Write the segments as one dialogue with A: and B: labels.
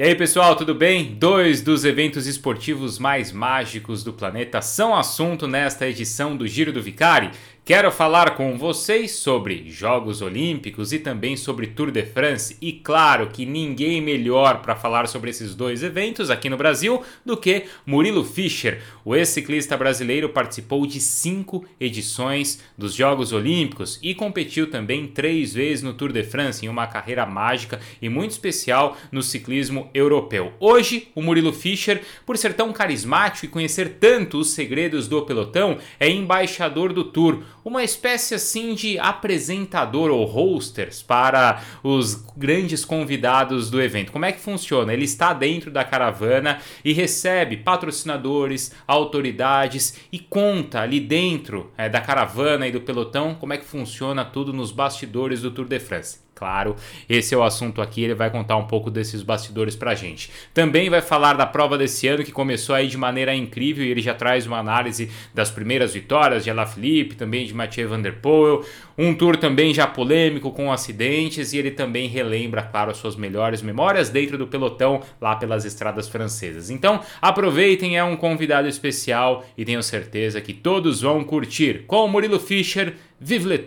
A: E aí, pessoal, tudo bem? Dois dos eventos esportivos mais mágicos do planeta são assunto nesta edição do Giro do Vicari. Quero falar com vocês sobre Jogos Olímpicos e também sobre Tour de France. E claro que ninguém melhor para falar sobre esses dois eventos aqui no Brasil do que Murilo Fischer. O ex-ciclista brasileiro participou de cinco edições dos Jogos Olímpicos e competiu também três vezes no Tour de France, em uma carreira mágica e muito especial no ciclismo europeu. Hoje, o Murilo Fischer, por ser tão carismático e conhecer tanto os segredos do pelotão, é embaixador do Tour uma espécie assim de apresentador ou hosters para os grandes convidados do evento. Como é que funciona? Ele está dentro da caravana e recebe patrocinadores, autoridades e conta ali dentro é, da caravana e do pelotão como é que funciona tudo nos bastidores do Tour de France. Claro, esse é o assunto aqui, ele vai contar um pouco desses bastidores pra gente. Também vai falar da prova desse ano que começou aí de maneira incrível e ele já traz uma análise das primeiras vitórias de Alaphilippe, também de Mathieu Van Der Poel, um tour também já polêmico com acidentes e ele também relembra, claro, as suas melhores memórias dentro do pelotão lá pelas estradas francesas. Então, aproveitem, é um convidado especial e tenho certeza que todos vão curtir. Com o Murilo Fischer, vive le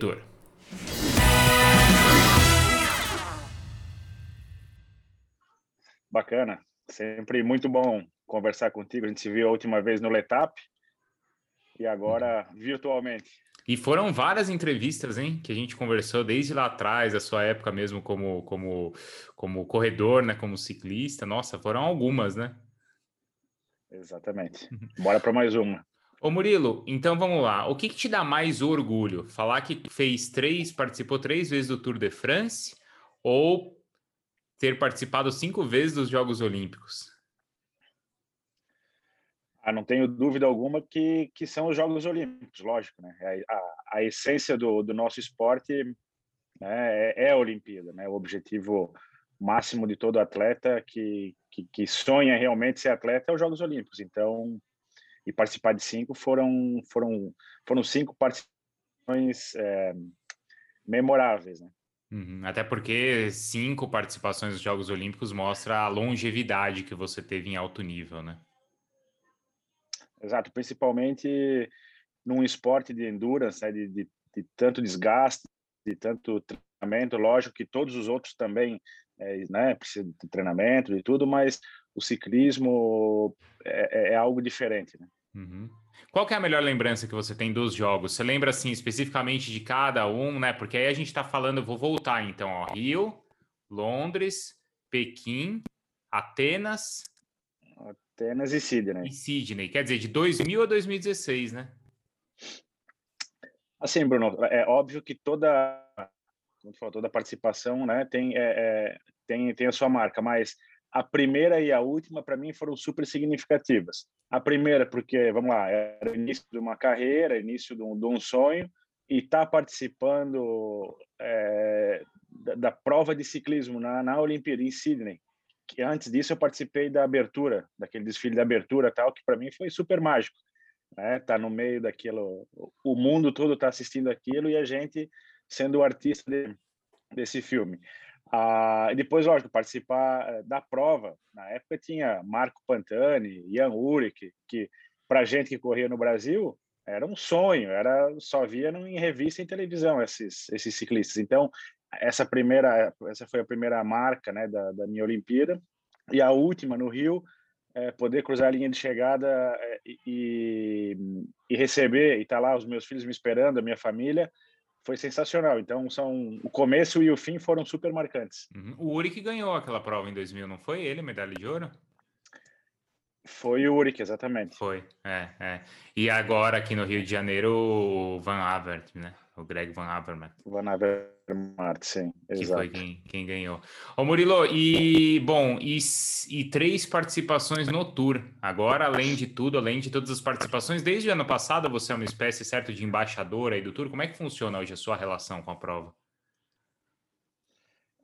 B: Bacana. Sempre muito bom conversar contigo. A gente se viu a última vez no Letap e agora virtualmente.
A: E foram várias entrevistas, hein, que a gente conversou desde lá atrás, a sua época mesmo como como como corredor, né, como ciclista. Nossa, foram algumas, né?
B: Exatamente. Bora para mais uma.
A: Ô Murilo, então vamos lá. O que, que, te dá mais orgulho? Falar que fez três, participou três vezes do Tour de France ou ter participado cinco vezes dos Jogos Olímpicos?
B: Ah, não tenho dúvida alguma que, que são os Jogos Olímpicos, lógico, né? É a, a essência do, do nosso esporte né, é, é, a Olimpíada, né? O objetivo máximo de todo atleta que, que, que sonha realmente ser atleta é os Jogos Olímpicos. Então, e participar de cinco foram foram foram cinco participações é, memoráveis, né?
A: Uhum. Até porque cinco participações nos Jogos Olímpicos mostra a longevidade que você teve em alto nível, né?
B: Exato, principalmente num esporte de endurance, né, de, de, de, tanto desgaste, de tanto treinamento. Lógico que todos os outros também é, né, precisam de treinamento e tudo, mas o ciclismo é, é, é algo diferente. Né?
A: Uhum. Qual é a melhor lembrança que você tem dos jogos? Você lembra assim especificamente de cada um, né? Porque aí a gente está falando, vou voltar então, ó, Rio, Londres, Pequim, Atenas,
B: Atenas e Sydney.
A: E Sydney, quer dizer, de 2000 a 2016, né?
B: Assim, Bruno, é óbvio que toda, como falou, toda participação, né, tem, é, é, tem, tem a sua marca, mas a primeira e a última, para mim, foram super significativas. A primeira, porque, vamos lá, era início de uma carreira, início de um, de um sonho, e estar tá participando é, da, da, prova de ciclismo na, na Olimpíada, em Sydney. Que antes disso, eu participei da abertura, daquele desfile de abertura tal, que para mim foi super mágico. Né? Tá no meio daquilo, o mundo todo está assistindo aquilo e a gente sendo o artista de, desse filme. Ah, e depois, lógico, participar eh, da prova. Na época tinha Marco Pantani, Ian Uric, que para gente que corria no Brasil era um sonho, era só via em revista e televisão esses esses ciclistas. Então essa primeira essa foi a primeira marca né da, da minha Olimpíada e a última no Rio é, poder cruzar a linha de chegada é, e, e receber e estar tá lá os meus filhos me esperando, a minha família foi sensacional. Então, são o começo e o fim foram super marcantes.
A: Uhum. O Uri que ganhou aquela prova em 2000, não foi ele, medalha de ouro?
B: Foi o Uric, exatamente.
A: Foi, é, é. E agora aqui no Rio de Janeiro, o Van Avert, né? O Greg Van Avermaet.
B: Van Avermaet, sim,
A: que foi quem, quem ganhou. Ô Murilo, e bom, e, e três participações no Tour. Agora, além de tudo, além de todas as participações, desde o ano passado você é uma espécie, certo, de embaixador aí do Tour. Como é que funciona hoje a sua relação com a prova?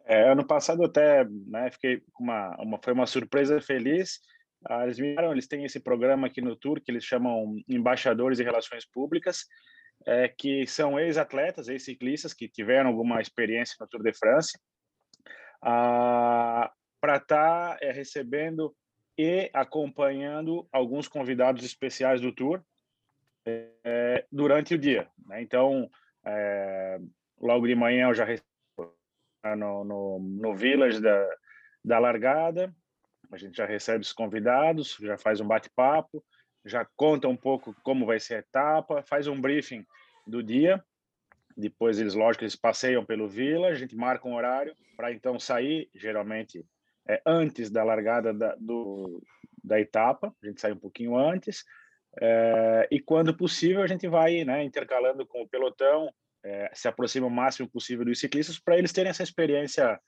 B: É, ano passado até, né, fiquei com uma, uma, foi uma surpresa feliz. Ah, eles vieram, eles têm esse programa aqui no Tour que eles chamam Embaixadores de Relações Públicas é, que são ex-atletas, ex-ciclistas que tiveram alguma experiência no Tour de France. Ah, para estar tá, é, recebendo e acompanhando alguns convidados especiais do tour é, durante o dia. Né? Então, é, logo de manhã eu já recebo no, no, no Village da, da largada, a gente já recebe os convidados, já faz um bate-papo, já conta um pouco como vai ser a etapa, faz um briefing do dia. Depois eles, lógico, eles passeiam pelo Village, a gente marca um horário para então sair, geralmente é, antes da largada da, do, da etapa, a gente sai um pouquinho antes, é, e quando possível a gente vai né, intercalando com o pelotão, é, se aproxima o máximo possível dos ciclistas para eles terem essa experiência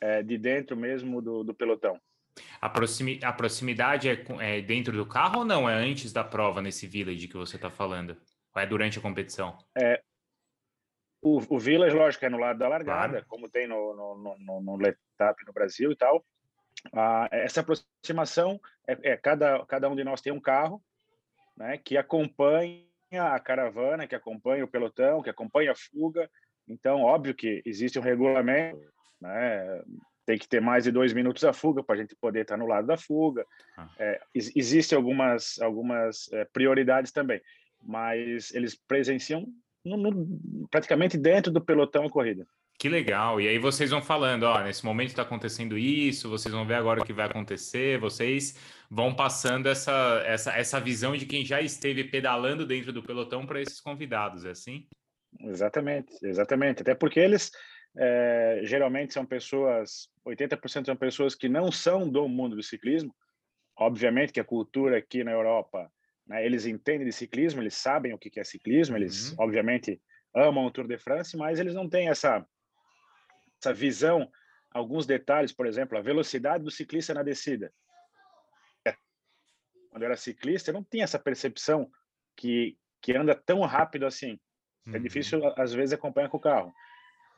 B: é, de dentro mesmo do, do pelotão.
A: A, proximi a proximidade é, é, dentro do carro ou não? É antes da prova nesse village que você está falando? Ou é durante a competição?
B: É, o, o village, lógico, é no lado da largada, claro. como tem no, no, no, no Letap no Brasil e tal. Ah, essa aproximação é, é, cada cada um de nós tem um carro, né, que acompanha a caravana, que acompanha o pelotão, que acompanha a fuga. Então, óbvio que existe um regulamento, né, tem que ter mais de dois minutos a fuga para a gente poder estar no lado da fuga. Ah. É, Existem algumas algumas é, prioridades também, mas eles presenciam no, no, praticamente dentro do pelotão a corrida.
A: Que legal. E aí vocês vão falando, ó, nesse momento está acontecendo isso, vocês vão ver agora o que vai acontecer, vocês vão passando essa, essa, essa visão de quem já esteve pedalando dentro do pelotão para esses convidados, é assim?
B: Exatamente, exatamente. Até porque eles é, geralmente são pessoas, 80% são pessoas que não são do mundo do ciclismo. Obviamente que a cultura aqui na Europa, né, eles entendem de ciclismo, eles sabem o que é ciclismo, eles uhum. obviamente amam o Tour de France, mas eles não têm essa essa visão, alguns detalhes, por exemplo, a velocidade do ciclista na descida. Quando eu era ciclista, eu não tinha essa percepção que, que anda tão rápido assim. É uhum. difícil, às vezes, acompanhar com o carro.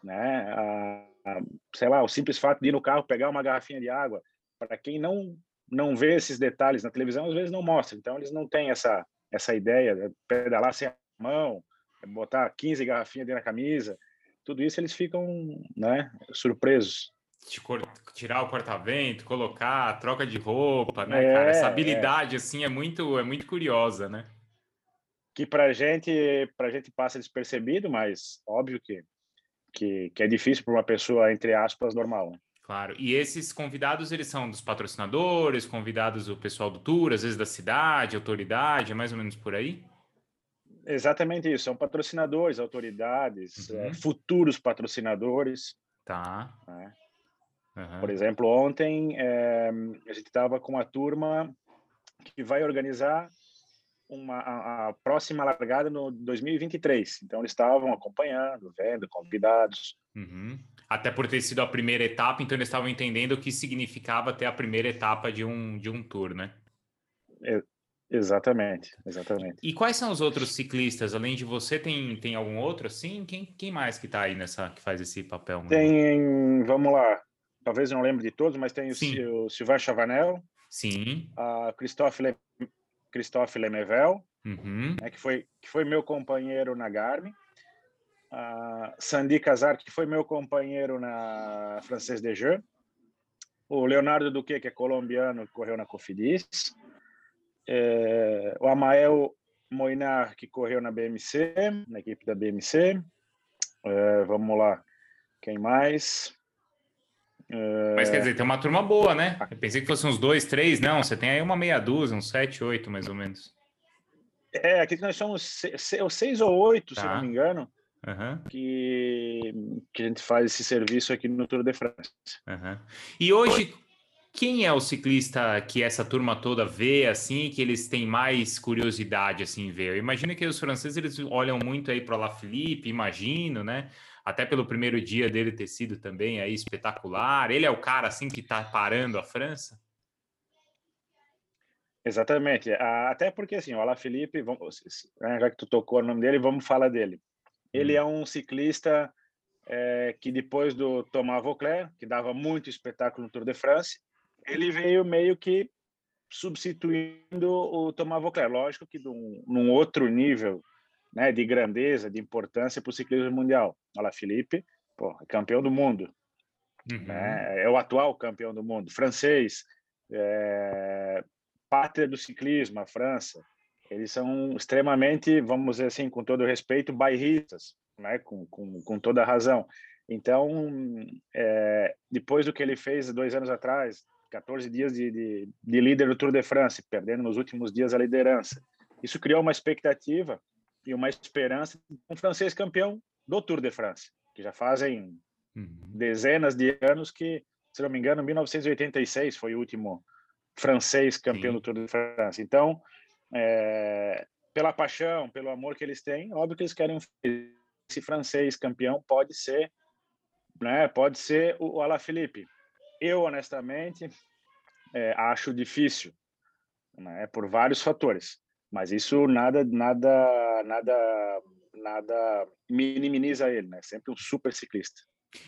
B: Né? A, a, sei lá, o simples fato de ir no carro pegar uma garrafinha de água, para quem não não vê esses detalhes na televisão, às vezes não mostra. Então, eles não têm essa, essa ideia de pedalar sem a mão, botar 15 garrafinhas dentro da camisa tudo isso eles ficam né, surpresos.
A: Tirar o corta-vento, colocar, troca de roupa, né, é, cara? Essa é. habilidade, é. assim, é muito, é muito curiosa, né?
B: Que pra gente, pra gente passa despercebido, mas óbvio que, que, que é difícil para uma pessoa, entre aspas, normal. Né?
A: Claro. E esses convidados, eles são dos patrocinadores, convidados do pessoal do tour, às vezes da cidade, autoridade, é mais ou menos por aí?
B: Exatamente isso. São patrocinadores, autoridades, uhum. é, futuros patrocinadores.
A: Tá. Né?
B: Uhum. Por exemplo, ontem é, a gente estava com uma turma que vai organizar uma, a, a, próxima largada no 2023. Então, eles estavam acompanhando, vendo, convidados.
A: Uhum. Até por ter sido a primeira etapa, então eles estavam entendendo o que significava ter a primeira etapa de um, de um tour, né?
B: É, Exatamente, exatamente.
A: E quais são os outros ciclistas? Além de você, tem, tem algum outro assim? Quem, quem mais que está aí nessa, que faz esse papel?
B: Tem, vamos lá, talvez eu não lembre de todos, mas tem o, o Sylvain Chavanel.
A: Sim.
B: A Christophe, Le, Christophe Lemevel,
A: uhum.
B: né, que, foi, que foi meu companheiro na Garmin. A Sandy Casar, que foi meu companheiro na Francês de Jeux. O Leonardo Duque, que é colombiano, que correu na Cofidis é, o Amael Moinar, que correu na BMC, na equipe da BMC. É, vamos lá, quem mais?
A: É... Mas quer dizer, tem uma turma boa, né? Eu pensei que fosse uns dois, três, não. Você tem aí uma meia dúzia, uns sete, oito, mais ou menos.
B: É, aqui nós somos seis, seis ou oito, tá. se não me engano,
A: uhum.
B: que, que a gente faz esse serviço aqui no Tour de France.
A: Uhum. E hoje, quem é o ciclista que essa turma toda vê, assim, que eles têm mais curiosidade, assim, ver? Eu imagino que os franceses, eles olham muito aí para La Philippe, imagino, né? Até pelo primeiro dia dele ter sido também aí espetacular. Ele é o cara, assim, que está parando a França?
B: Exatamente. Até porque, assim, o Alaphilippe, né, já que tu tocou o nome dele, vamos falar dele. Ele hum. é um ciclista é, que depois do Thomas Vauclair, que dava muito espetáculo no Tour de France, ele veio meio que substituindo o Thomas Vauclair. Lógico que num, num outro nível né, de grandeza, de importância para o ciclismo mundial. Olha lá, Felipe, pô, é campeão do mundo. uhum. né? é o atual campeão do mundo, francês, é, pátria do ciclismo, a França. Eles são extremamente, vamos dizer assim, com todo respeito, bairristas, né? com, com, com toda razão. Então, é, depois do que ele fez dois anos atrás, 14 dias de, de, de, líder do Tour de France, perdendo nos últimos dias a liderança, isso criou uma expectativa e uma esperança de um francês campeão do Tour de France, que já fazem uhum. dezenas de anos que, se não me engano, 1986 foi o último francês campeão Sim. do Tour de France. Então, é, pela paixão, pelo amor que eles têm, óbvio que eles querem esse francês campeão pode ser, né? Pode ser o Alaphilippe. Eu honestamente é, acho difícil, né? Por vários fatores. Mas isso nada, nada, nada, nada minimiza ele, né? Sempre um super ciclista.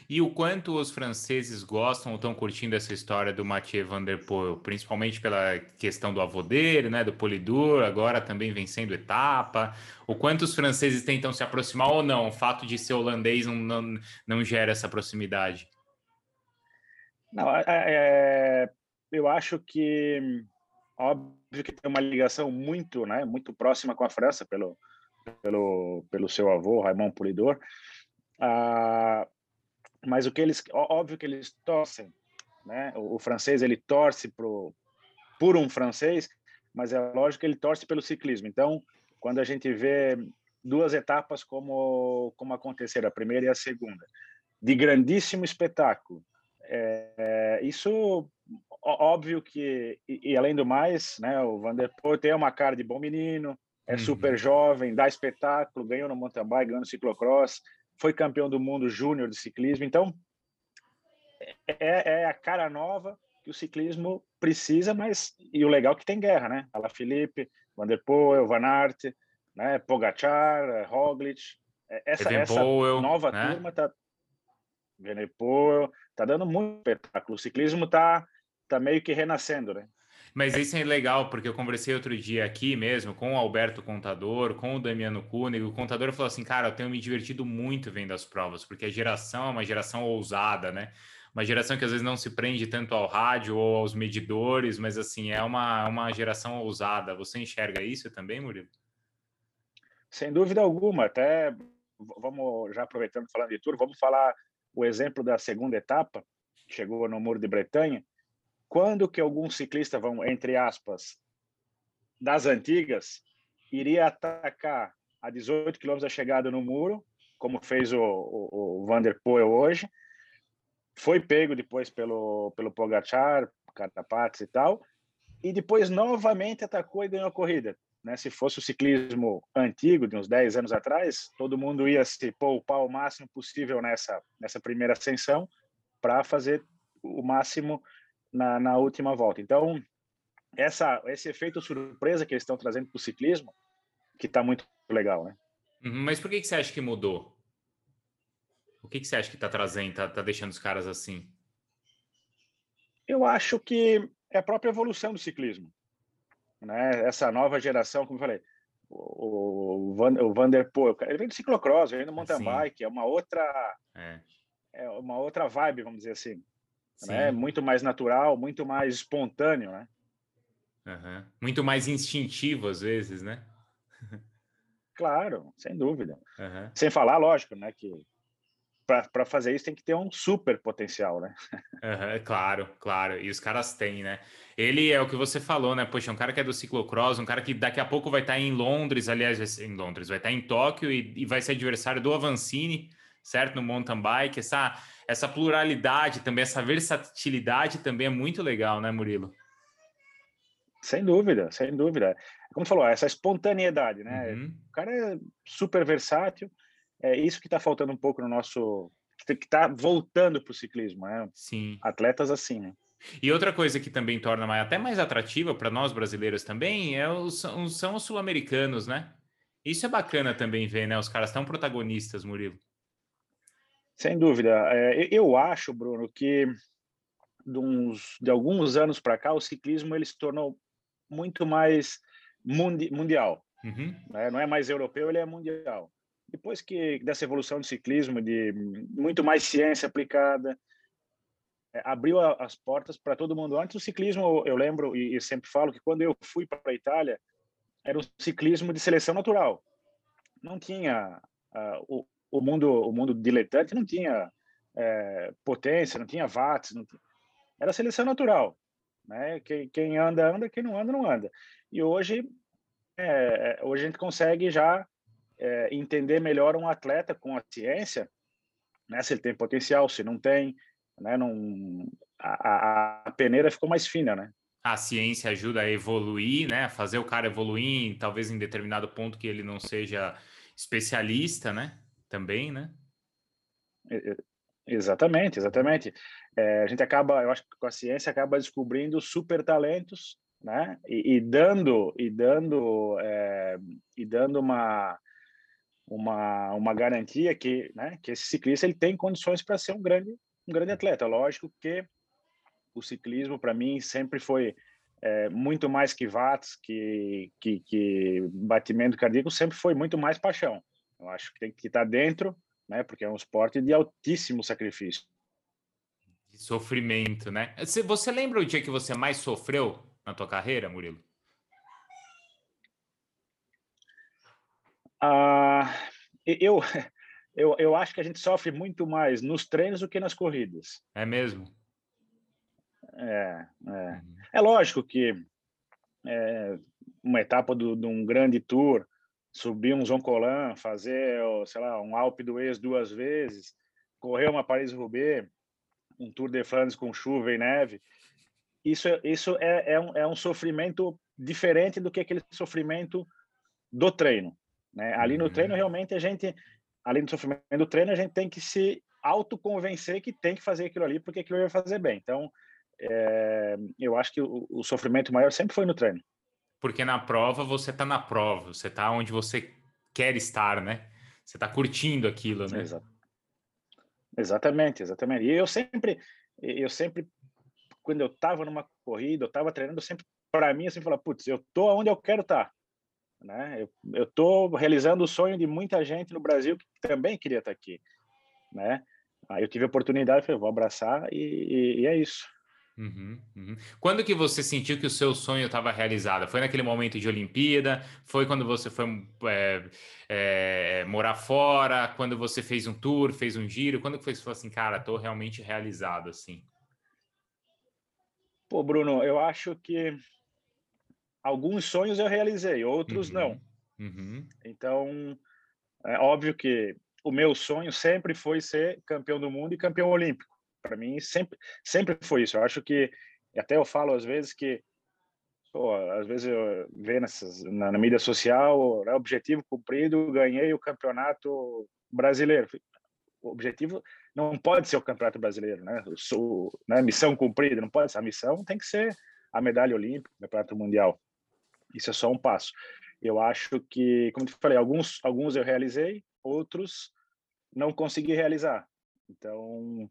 A: E o quanto os franceses gostam ou estão curtindo essa história do Mathieu Van Der Poel, principalmente pela questão do avô dele, né, do Polidur, agora também vencendo etapa. O quanto os franceses tentam se aproximar ou não? O fato de ser holandês não, não, não gera essa proximidade?
B: Não, é, é, eu acho que óbvio que tem uma ligação muito, né, muito próxima com a França pelo pelo pelo seu avô Raymond Polidor. Ah, mas o que eles, óbvio que eles torcem, né? O, o francês ele torce pro, por um francês, mas é lógico que ele torce pelo ciclismo. Então, quando a gente vê duas etapas como como aconteceram, a primeira e a segunda, de grandíssimo espetáculo, é, isso óbvio que e, e, além do mais, né? O Van der Poel tem uma cara de bom menino, é uhum. super jovem, dá espetáculo, ganhou no mountain bike, ganhou no ciclocross foi campeão do mundo júnior de ciclismo. Então, é, é, a cara nova que o ciclismo precisa, mas e o legal é que tem guerra, né? Ala Felipe, Van der Poel, Van Aert, né? Pogacar, Roglic. É, essa, essa nova né? turma tá Poel, tá dando muito espetáculo. O ciclismo tá tá meio que renascendo, né?
A: Mas isso é legal, porque eu conversei outro dia aqui mesmo com o Alberto Contador, com o Damiano Cunha, o Contador falou assim, cara, eu tenho me divertido muito vendo as provas, porque a geração é uma geração ousada, né? Uma geração que às vezes não se prende tanto ao rádio ou aos medidores, mas assim, é uma, uma geração ousada. Você enxerga isso também, Murilo?
B: Sem dúvida alguma, até vamos já aproveitando falando de tour, vamos falar o exemplo da segunda etapa, que chegou no Muro de Bretanha, quando que algum ciclista, vão entre aspas, das antigas, iria atacar a 18 km da chegada no muro, como fez o, o, o Van der Poel hoje, foi pego depois pelo, pelo Pogacar, Carapaz e tal, e depois novamente atacou e ganhou a corrida. Né? Se fosse o ciclismo antigo, de uns 10 anos atrás, todo mundo ia se poupar o máximo possível nessa, nessa primeira ascensão para fazer o máximo na, na última volta. Então, essa, esse efeito surpresa que eles estão trazendo para o ciclismo, que está muito legal, né?
A: Uhum, mas por que, que você acha que mudou? O que, que você acha que está trazendo, está tá deixando os caras assim?
B: Eu acho que é a própria evolução do ciclismo. Né? Essa nova geração, como eu falei, o, Van, o ele vem do ciclocross, vem do mountain Sim. bike, é uma outra é. é uma outra vibe, vamos dizer assim né? Muito mais natural, muito mais espontâneo, né?
A: Uhum. Muito mais instintivo às vezes, né?
B: claro, sem dúvida. Uhum. Sem falar, lógico, né, que para fazer isso tem que ter um super potencial, né?
A: Uhum, claro, claro. E os caras têm, né? Ele é o que você falou, né? Poxa, um cara que é do ciclocross, um cara que daqui a pouco vai estar em Londres, aliás, em Londres, vai estar em Tóquio e, e vai ser adversário do Avancini, certo? No mountain bike. Essa, essa pluralidade também, essa versatilidade também é muito legal, né, Murilo?
B: Sem dúvida, sem dúvida. Como falou, essa espontaneidade, né? Uhum. O cara é super versátil. É isso que está faltando um pouco no nosso. que está voltando para o ciclismo, né?
A: Sim.
B: Atletas assim, né?
A: E outra coisa que também torna mais, até mais atrativa para nós brasileiros também é os, são os sul-americanos, né? Isso é bacana também ver, né? Os caras tão protagonistas, Murilo.
B: Sem dúvida. É, eu acho, Bruno, que de, uns, de alguns anos para cá o ciclismo ele se tornou muito mais mundi, mundial. Uhum. Né? Não é mais europeu, ele é mundial. Depois que dessa evolução do ciclismo, de muito mais ciência aplicada, é, abriu a, as portas para todo mundo. Antes o ciclismo, eu lembro e, e sempre falo que quando eu fui para a Itália, era um ciclismo de seleção natural. Não tinha uh, o, o mundo o mundo diletante não tinha é, potência, não tinha watts, não tinha... era seleção natural, né? Quem, quem, anda anda, quem não anda não anda. E hoje é, hoje a gente consegue já é, entender melhor um atleta com a ciência, né? Se ele tem potencial, se não tem, né? Não, a, a, peneira ficou mais fina, né?
A: A ciência ajuda a evoluir, né? Fazer o cara evoluir, talvez em determinado ponto que ele não seja especialista, né? Também, né?
B: Exatamente, exatamente. É, a gente acaba, eu acho que com a ciência acaba descobrindo super talentos, né? E, e dando e dando é, e dando uma uma uma garantia que, né? Que esse ciclista ele tem condições para ser um grande um grande atleta. Lógico que o ciclismo para mim sempre foi é, muito mais que watts, que, que, que batimento cardíaco, sempre foi muito mais paixão. Eu acho que tem que estar dentro, né? Porque é um esporte de altíssimo sacrifício.
A: De sofrimento, né? Você lembra o dia que você mais sofreu na tua carreira, Murilo?
B: Ah, eu, eu, eu acho que a gente sofre muito mais nos treinos do que nas corridas.
A: É mesmo?
B: É, é. Uhum. é lógico que é, uma etapa do, de um grande tour, subir um Zoncolan, fazer, sei lá, um Alpe d'Huez duas vezes, correr uma Paris-Roubaix, um Tour de Flandres com chuva e neve, isso, isso é, é, um, é um sofrimento diferente do que aquele sofrimento do treino. Né? Ali no treino, uhum. realmente, a gente, além do sofrimento do treino, a gente tem que se autoconvencer que tem que fazer aquilo ali, porque aquilo vai fazer bem. Então, é, eu acho que o, o, sofrimento maior sempre foi no treino.
A: Porque na prova você está na prova, você está onde você quer estar, né? Você está curtindo aquilo, né?
B: Exato. Exatamente, exatamente. E eu sempre, eu sempre, quando eu estava numa corrida, eu estava treinando, eu sempre, para mim, eu sempre falava, putz, eu tô onde eu quero estar. Tá. Né? Eu, eu tô realizando o sonho de muita gente no Brasil que também queria estar tá aqui, né? Aí eu tive a oportunidade, falei, vou abraçar e, e, e é isso.
A: Uhum, uhum. Quando que você sentiu que o seu sonho estava realizado? Foi naquele momento de Olimpíada? Foi quando você foi é, é, morar fora? Quando você fez um tour, fez um giro? Quando que foi você falou assim, cara, estou realmente realizado assim?
B: Pô, Bruno, eu acho que alguns sonhos eu realizei, outros uhum, não. Uhum. Então, é óbvio que o meu sonho sempre foi ser campeão do mundo e campeão olímpico para mim sempre sempre foi isso. Eu acho que até eu falo às vezes que pô, às vezes eu vejo nessas, na, na mídia social, né, objetivo cumprido, ganhei o campeonato brasileiro. O objetivo não pode ser o campeonato brasileiro, né? Sou, né? Missão cumprida, não pode ser. A missão tem que ser a medalha olímpica, o campeonato mundial. Isso é só um passo. Eu acho que, como eu falei, alguns alguns eu realizei, outros não consegui realizar. Então,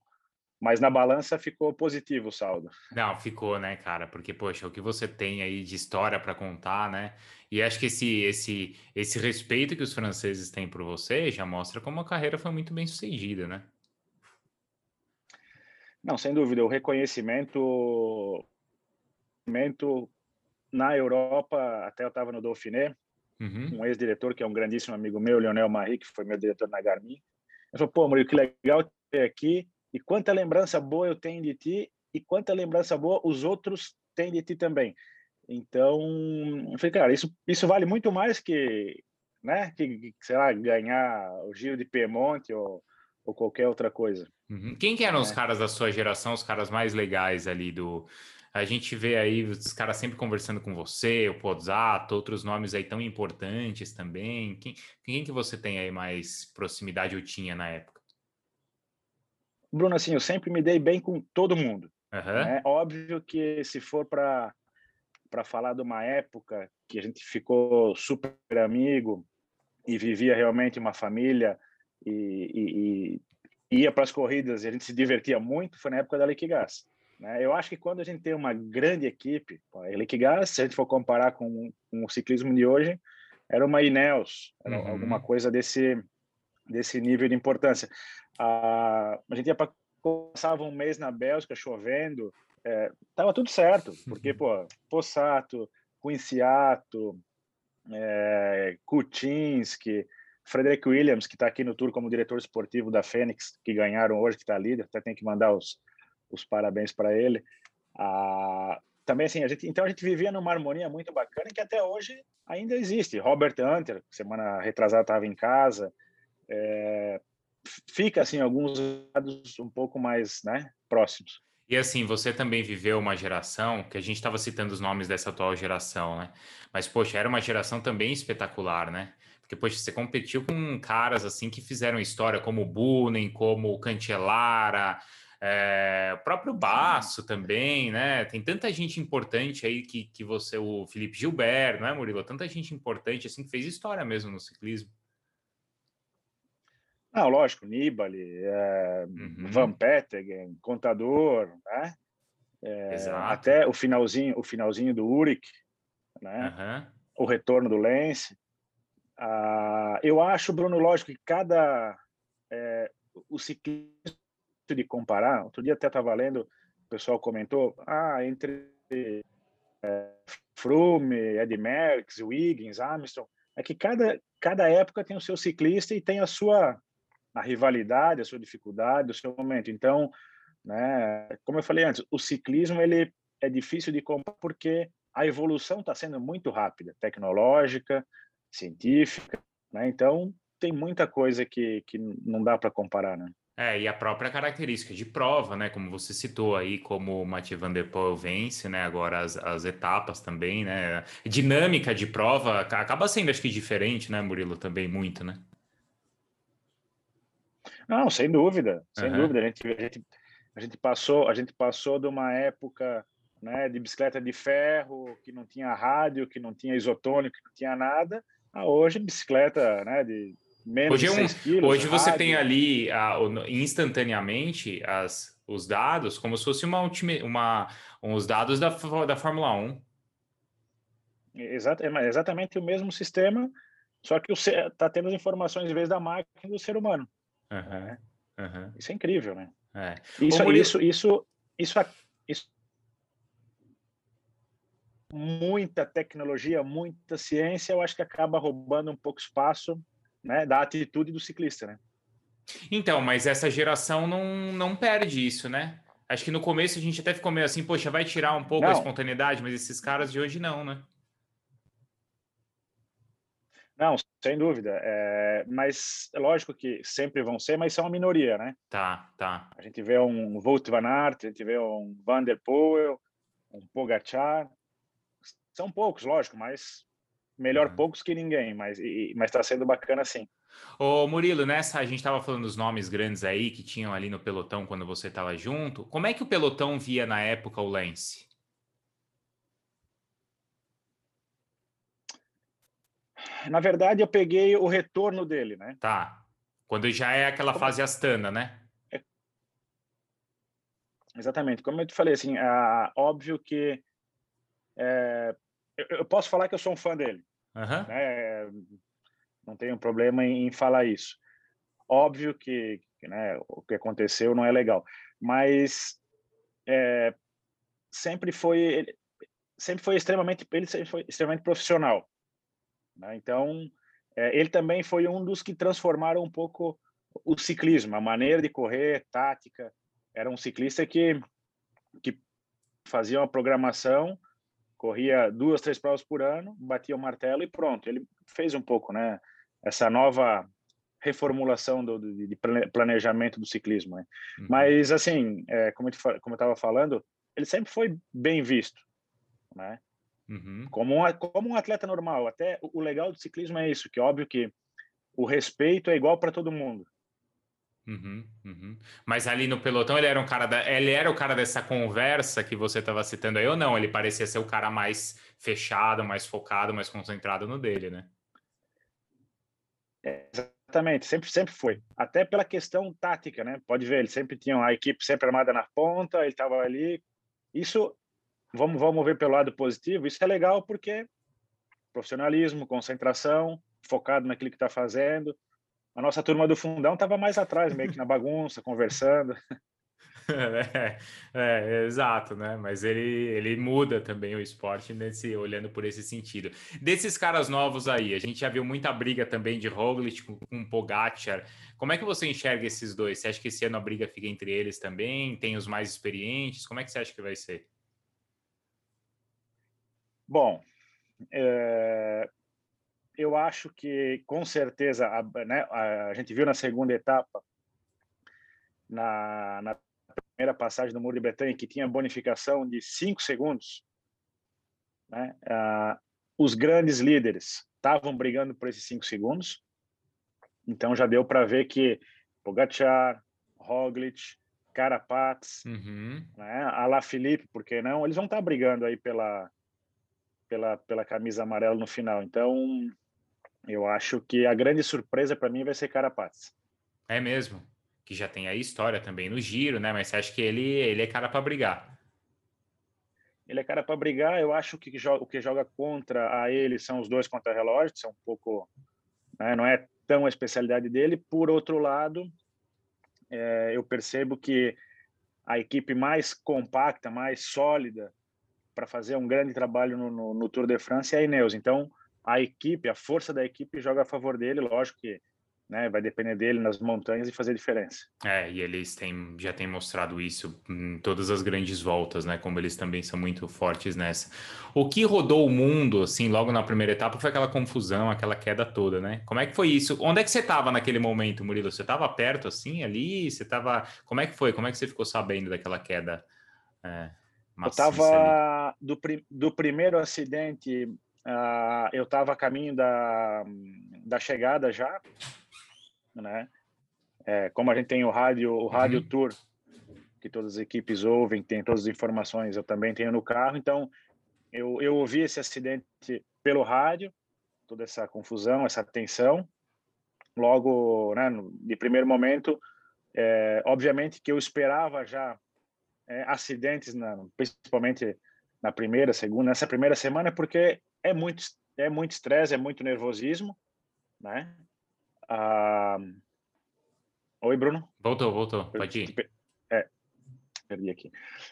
B: mas na balança ficou positivo o saldo.
A: Não, ficou, né, cara? Porque, poxa, o que você tem aí de história para contar, né? E acho que esse, esse, esse respeito que os franceses têm por você já mostra como a carreira foi muito bem sucedida, né?
B: Não, sem dúvida. O reconhecimento, reconhecimento na Europa, até eu estava no Dauphiné, uhum. um ex-diretor que é um grandíssimo amigo meu, Leonel Marie, que foi meu diretor na Garmin, ele falou, pô, Murilo, que legal ter aqui e quanta lembrança boa eu tenho de ti e quanta lembrança boa os outros têm de ti também. Então, eu falei, cara, isso, isso vale muito mais que, né, que, sei lá, ganhar o Giro de Piemonte ou, ou qualquer outra coisa.
A: Uhum. Quem que eram é. os caras da sua geração, os caras mais legais ali do... A gente vê aí os caras sempre conversando com você, o Pozzato, outros nomes aí tão importantes também. Quem, quem que você tem aí mais proximidade ou tinha na época?
B: Bruno, assim, eu sempre me dei bem com todo mundo. Uhum. Né? Óbvio que se for para para falar de uma época que a gente ficou super amigo e vivia realmente uma família e, e, e ia para as corridas e a gente se divertia muito, foi na época da Liquigas. Né? Eu acho que quando a gente tem uma grande equipe, a Liquigas, se a gente for comparar com, com o ciclismo de hoje, era uma Ineos, era uhum. alguma coisa desse desse nível de importância. a gente ia para passava um mês na Bélgica chovendo, é, tava tudo certo, porque, pô, Possato, Quinciato, é, Kuczynski, Frederick Williams, que está aqui no tour como diretor esportivo da Fênix, que ganharam hoje, que está líder, até tem que mandar os, os parabéns para ele. Ah, também assim, a gente, então a gente vivia numa harmonia muito bacana que até hoje ainda existe. Robert Hunter, semana retrasada estava em casa, é, fica assim alguns lados um pouco mais, né, próximos.
A: E assim, você também viveu uma geração, que a gente estava citando os nomes dessa atual geração, né? Mas, poxa, era uma geração também espetacular, né? Porque, poxa, você competiu com caras assim que fizeram história, como o Bunen, como o Cantelara, é, o próprio Baço também, né? Tem tanta gente importante aí que, que você, o Felipe Gilberto, não é, Murilo? Tanta gente importante assim que fez história mesmo no ciclismo.
B: Não, lógico, Nibali, é, uhum. Van Petegem, Contador, né? É, até o finalzinho, o finalzinho do Uric, né? Uhum. O retorno do Lance. Ah, eu acho, Bruno, lógico que cada é, o ciclismo de comparar. Outro dia até estava lendo, o pessoal comentou, ah, entre é, Froome, Ed Merckx, Wiggins, Armstrong, é que cada cada época tem o seu ciclista e tem a sua a rivalidade, a sua dificuldade, o seu momento. Então, né, como eu falei antes, o ciclismo ele é difícil de comprar porque a evolução está sendo muito rápida, tecnológica, científica, né? Então tem muita coisa que, que não dá para comparar, né?
A: É, e a própria característica de prova, né? Como você citou aí, como o Mathieu Van Der Poel vence, né? Agora as, as etapas também, né? Dinâmica de prova acaba sendo, acho que, diferente, né, Murilo? Também muito, né?
B: Não, sem dúvida, sem uhum. dúvida. A gente, a, gente, a, gente passou, a gente passou de uma época né, de bicicleta de ferro, que não tinha rádio, que não tinha isotônico, que não tinha nada, a hoje bicicleta né, de menos hoje de 6 é um, quilos.
A: Hoje rádio. você tem ali instantaneamente as, os dados, como se fosse uma, uma, os dados da, da Fórmula 1.
B: Exato, é exatamente o mesmo sistema, só que está tendo as informações em vez da máquina do ser humano. Uhum, uhum. Isso é incrível, né? É. Isso, Murilo... isso, isso, isso, isso, muita tecnologia, muita ciência, eu acho que acaba roubando um pouco espaço né, da atitude do ciclista, né?
A: Então, mas essa geração não, não perde isso, né? Acho que no começo a gente até ficou meio assim, poxa, vai tirar um pouco não. a espontaneidade, mas esses caras de hoje não, né?
B: Não, sem dúvida. É, mas é lógico que sempre vão ser, mas são a minoria, né?
A: Tá, tá.
B: A gente vê um Wout van Aert, a gente vê um Van der Poel, um Pogacar. São poucos, lógico, mas melhor uhum. poucos que ninguém, mas mas está sendo bacana sim.
A: Ô Murilo, nessa a gente estava falando dos nomes grandes aí que tinham ali no pelotão quando você estava junto. Como é que o pelotão via na época o Lance?
B: Na verdade, eu peguei o retorno dele, né?
A: Tá. Quando já é aquela Como... fase astana, né? É...
B: Exatamente. Como eu te falei, assim, é óbvio que é... eu posso falar que eu sou um fã dele. Uhum. Né? Não tenho problema em, falar isso. Óbvio que, que né, o que aconteceu não é legal, mas é, sempre foi sempre foi extremamente ele sempre foi extremamente profissional né? Então, é, ele também foi um dos que transformaram um pouco o ciclismo, a maneira de correr, tática. Era um ciclista que, que fazia uma programação, corria duas, três provas por ano, batia o martelo e pronto. Ele fez um pouco, né? Essa nova reformulação do, de planejamento do ciclismo. Né? Uhum. Mas, assim, é, como eu estava falando, ele sempre foi bem visto, né? Uhum. Como, um, como um atleta normal. Até o legal do ciclismo é isso, que é óbvio que o respeito é igual para todo mundo.
A: Uhum, uhum. Mas ali no pelotão ele era um cara da, ele era o cara dessa conversa que você estava citando aí ou não? Ele parecia ser o cara mais fechado, mais focado, mais concentrado no dele, né?
B: É, exatamente, sempre sempre foi. Até pela questão tática, né? Pode ver, ele sempre tinha a equipe sempre armada na ponta, ele estava ali. Isso vamos, vamos ver pelo lado positivo, isso é legal porque profissionalismo, concentração, focado naquilo que está fazendo. A nossa turma do fundão estava mais atrás, meio que na bagunça, conversando.
A: É, é, exato, né? Mas ele, ele muda também o esporte nesse, olhando por esse sentido. Desses caras novos aí, a gente já viu muita briga também de Roglic com, com Pogacar. Como é que você enxerga esses dois? Você acha que esse ano a briga fica entre eles também? Tem os mais experientes? Como é que você acha que vai ser?
B: Bom, é, eu acho que com certeza a, né, a, gente viu na segunda etapa na, na primeira passagem do Muro de Bretanha, que tinha bonificação de 5 segundos, né? Ah, os grandes líderes estavam brigando por esses 5 segundos, então já deu para ver que Pogacar, Roglic, Carapaz, uhum. né? Ala Felipe, por que não? Eles vão estar tá brigando aí pela, pela, pela camisa amarela no final. Então, eu acho que a grande surpresa para mim vai ser Carapaz.
A: É mesmo? que já tem a história também no giro, né? Mas você acha que ele, ele é cara para brigar?
B: Ele é cara para brigar. Eu acho que o que joga contra a ele são os dois contra-relógios, são um pouco. Né? Não é tão a especialidade dele. Por outro lado, é, eu percebo que a equipe mais compacta, mais sólida para fazer um grande trabalho no, no, no, Tour de France é a Ineos. Então, a equipe, a força da equipe joga a favor dele. Lógico que né? Vai depender dele nas montanhas e fazer diferença.
A: É, e eles têm, já têm mostrado isso em todas as grandes voltas, né? Como eles também são muito fortes nessa. O que rodou o mundo, assim, logo na primeira etapa foi aquela confusão, aquela queda toda, né? Como é que foi isso? Onde é que você estava naquele momento, Murilo? Você estava perto, assim, ali? Você estava... Como é que foi? Como é que você ficou sabendo daquela queda? É,
B: eu estava do, do primeiro acidente, uh, eu estava a caminho da, da chegada já, né? É, como a gente tem o rádio, o rádio uhum. tour que todas as equipes ouvem, tem todas as informações, eu também tenho no carro, então eu, eu ouvi esse acidente pelo rádio, toda essa confusão, essa tensão, logo, né, de primeiro momento, é, obviamente que eu esperava já é, acidentes, na, principalmente na primeira, segunda, nessa primeira semana, porque é muito é muito estresse, é muito nervosismo, né? Ah, oi, Bruno.
A: Voltou, voltou. Pode ir.
B: É, perdi aqui.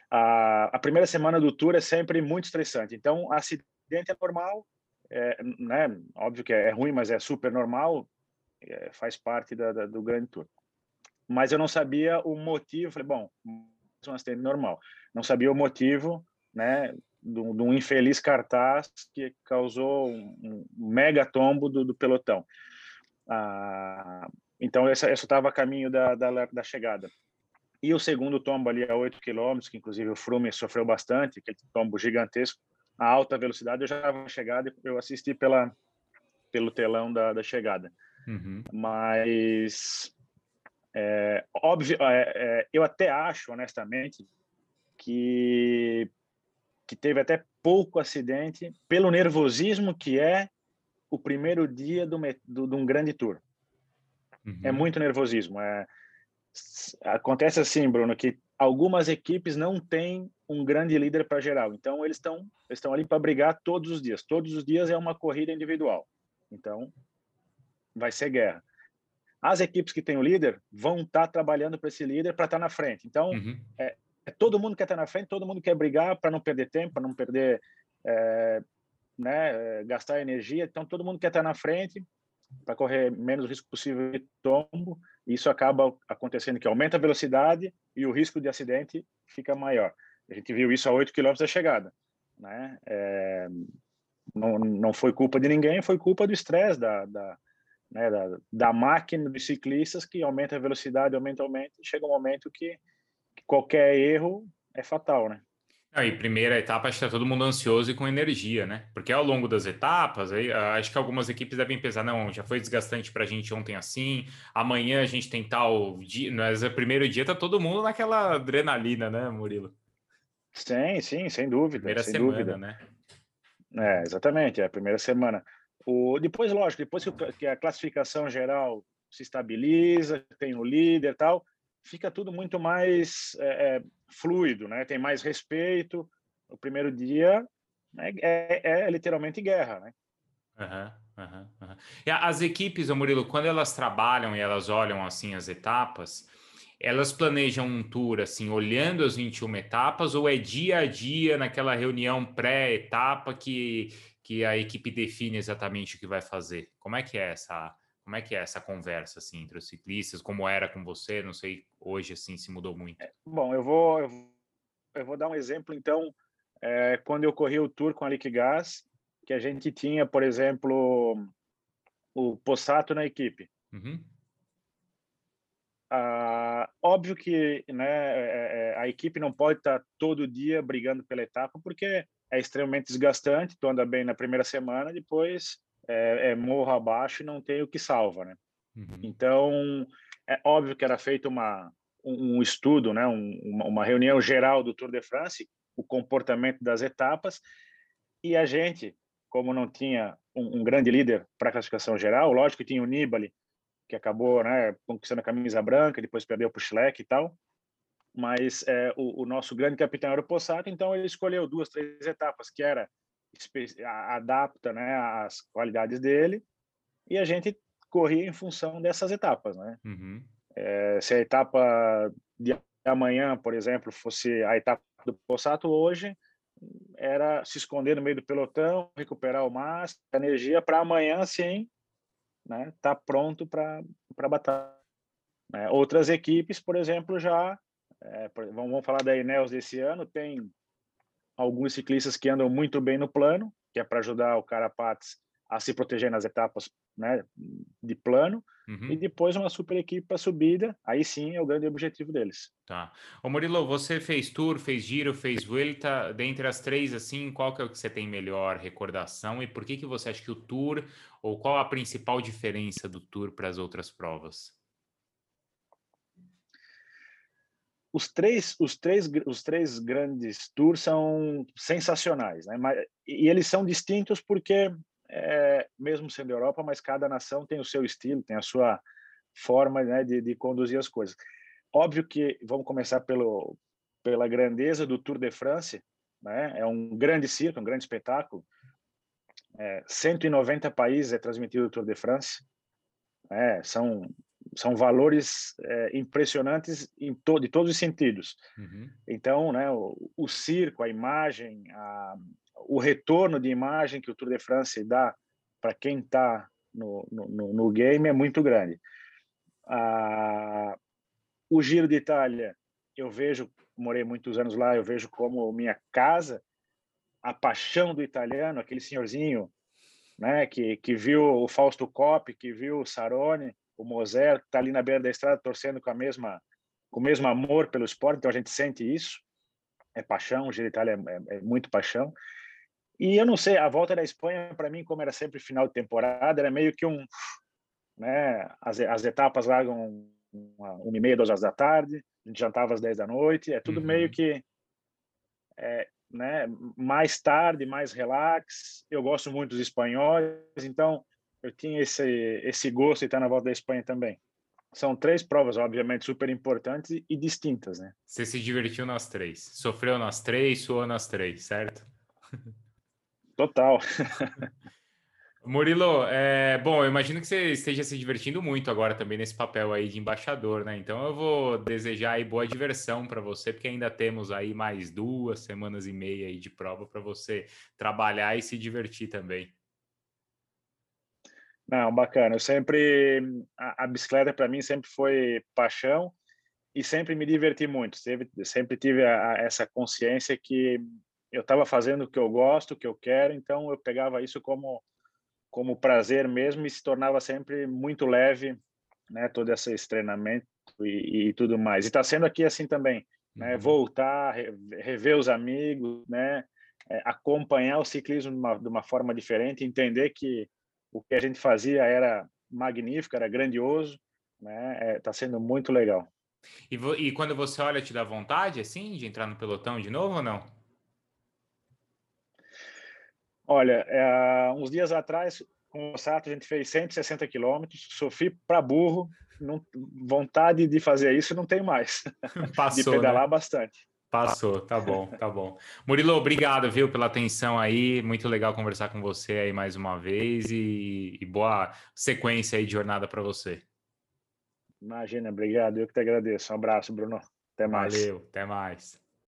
B: Ah, a primeira semana do tour é sempre muito estressante. Então, acidente é normal, é, né? Óbvio que é, ruim, mas é super normal. É, faz parte da, da, do grande tour. Mas eu não sabia o motivo. Falei, bom, um acidente normal. Não sabia o motivo, né? De um, infeliz cartaz que causou um, um mega tombo do, do pelotão. Ah, então, essa estava a caminho da, da, da, chegada. E o segundo tombo ali a 8 quilômetros, que inclusive o Frume sofreu bastante, aquele tombo gigantesco, a alta velocidade, eu já estava chegada e eu assisti pela, pelo telão da, da chegada. Uhum. Mas, é, óbvio, é, é, eu até acho, honestamente, que, que teve até pouco acidente pelo nervosismo que é o primeiro dia do, do, de um grande tour. É uhum. É muito nervosismo. É, acontece assim, Bruno, que algumas equipes não têm um grande líder para geral. Então, eles estão eles estão ali para brigar todos os dias. Todos os dias é uma corrida individual. Então, vai ser guerra. As equipes que têm o líder vão estar tá trabalhando para esse líder para estar tá na frente. Então, uhum. é, é, todo mundo quer estar tá na frente, todo mundo quer brigar para não perder tempo, para não perder é, né, gastar energia. Então, todo mundo quer estar na frente para correr menos risco possível de tombo. E isso acaba acontecendo que aumenta a velocidade e o risco de acidente fica maior. A gente viu isso a 8 km da chegada. Né? É, não, não foi culpa de ninguém, foi culpa do estresse da, da, né, da, da, máquina dos ciclistas que aumenta a velocidade, aumenta, aumenta, e chega um momento que, que qualquer erro é fatal, né?
A: Aí, primeira etapa, acho que está todo mundo ansioso e com energia, né? Porque ao longo das etapas, aí, ah, acho que algumas equipes devem pensar, não, já foi desgastante para a gente ontem assim, amanhã a gente tem tal dia, mas o primeiro dia tá todo mundo naquela adrenalina, né, Murilo?
B: Sim, sim, sem dúvida.
A: Primeira
B: sem
A: semana,
B: dúvida.
A: né?
B: É, exatamente, é a primeira semana. O, depois, lógico, depois que a classificação geral se estabiliza, tem o líder e tal, fica tudo muito mais é, é, fluido, né? Tem mais respeito. O primeiro dia né, é, é, literalmente guerra, né?
A: Uhum, uhum, uhum. As equipes, Murilo, quando elas trabalham e elas olham assim as etapas, elas planejam um tour assim, olhando as 21 etapas, ou é dia a dia naquela reunião pré-etapa que, que a equipe define exatamente o que vai fazer? Como é que é essa, como é que é essa conversa assim entre os ciclistas? Como era com você? Não sei hoje assim se mudou muito. É,
B: bom, eu vou eu vou dar um exemplo então. É, quando eu corri o tour com a Liquigás, que a gente tinha, por exemplo, o Possato na equipe. Uhum. Ah, óbvio que né, é, é, a equipe não pode estar todo dia brigando pela etapa, porque é extremamente desgastante. Tu anda bem na primeira semana, depois é, é morro abaixo e não tem o que salva, né? Uhum. Então, é óbvio que era feito uma, um, um estudo, né, um, uma, uma, reunião geral do Tour de France, o comportamento das etapas, e a gente, como não tinha um, um grande líder para a classificação geral, lógico que tinha o Nibali, que acabou né, conquistando a camisa branca, depois perdeu para o Schleck e tal, mas é, o, o, nosso grande capitão era o Possato, então ele escolheu duas, três etapas, que era adapta né, as qualidades dele, e a gente corria em função dessas etapas, né? Uhum. É, se a etapa de amanhã, por exemplo, fosse a etapa do Possato hoje, era se esconder no meio do pelotão, recuperar o máximo, energia para amanhã, sim, né, tá pronto para para batalha. Né? Outras equipes, por exemplo, já é, vamos, falar da Ineos desse ano, tem alguns ciclistas que andam muito bem no plano, que é para ajudar o Carapates a se proteger nas etapas né, de plano, uhum. e depois uma super equipe para subida, aí sim é o grande objetivo deles.
A: Tá. Ô Murilo, você fez Tour, fez Giro, fez Vuelta, dentre as três, assim, qual que é o que você tem melhor recordação e por que que você acha que o Tour, ou qual a principal diferença do Tour para as outras provas?
B: Os três, os três, os três grandes tours são sensacionais, né? Mas, e eles são distintos porque é, mesmo sendo Europa, mas cada nação tem o seu estilo, tem a sua forma né, de, de conduzir as coisas. Óbvio que vamos começar pelo pela grandeza do Tour de France, né? É um grande circo, um grande espetáculo. É, 190 países é transmitido o Tour de France. É, são são valores é, impressionantes em to de todos os sentidos. Uhum. Então, né, o, o, circo, a imagem, a, o retorno de imagem que o Tour de France dá para quem está no, no, no, game é muito grande. Ah, o Giro de Itália, eu vejo, morei muitos anos lá, eu vejo como minha casa, a paixão do italiano, aquele senhorzinho né, que, que viu o Fausto Coppi, que viu o Saroni, o Moser, está ali na beira da estrada torcendo com a mesma com o mesmo amor pelo esporte, então a gente sente isso. É paixão, o Giro Itália é, é, é muito paixão. E eu não sei, a volta da Espanha, para mim, como era sempre final de temporada, era meio que um. Né, as, as etapas largam uma, uma e meia, duas horas da tarde, a gente jantava às dez da noite, é tudo uhum. meio que. É, né, mais tarde, mais relax. Eu gosto muito dos espanhóis, então eu tinha esse, esse gosto de estar na volta da Espanha também. São três provas, obviamente, super importantes e distintas, né?
A: Você se divertiu nas três, sofreu nas três, suou nas três, certo?
B: Total.
A: Murilo, é, bom, eu imagino que você esteja se divertindo muito agora também nesse papel aí de embaixador, né? Então eu vou desejar aí boa diversão para você, porque ainda temos aí mais duas semanas e meia aí de prova para você trabalhar e se divertir também.
B: Não, bacana. Eu sempre a, a bicicleta para mim sempre foi paixão e sempre me diverti muito. Sempre, sempre tive a, a, essa consciência que eu estava fazendo o que eu gosto, o que eu quero, então eu pegava isso como como prazer mesmo e se tornava sempre muito leve, né, todo esse treinamento e, e tudo mais. E está sendo aqui assim também, né, uhum. voltar, rever os amigos, né, é, acompanhar o ciclismo de uma, de uma forma diferente, entender que o que a gente fazia era magnífico, era grandioso, né, está é, tá sendo muito legal.
A: E, e quando você olha, te dá vontade, assim, de entrar no pelotão de novo ou não?
B: Olha, é, uns dias atrás, com o Sato, a gente fez 160 quilômetros, sofri para burro, não, vontade de fazer isso não tenho mais. Passou, de pedalar né? bastante.
A: Passou, tá bom, tá bom. Murilo, obrigado, viu, pela atenção aí. Muito legal conversar com você aí mais uma vez e, e boa sequência aí de jornada para você.
B: Imagina, obrigado. Eu que te agradeço. Um abraço, Bruno. Até mais.
A: Valeu, até mais.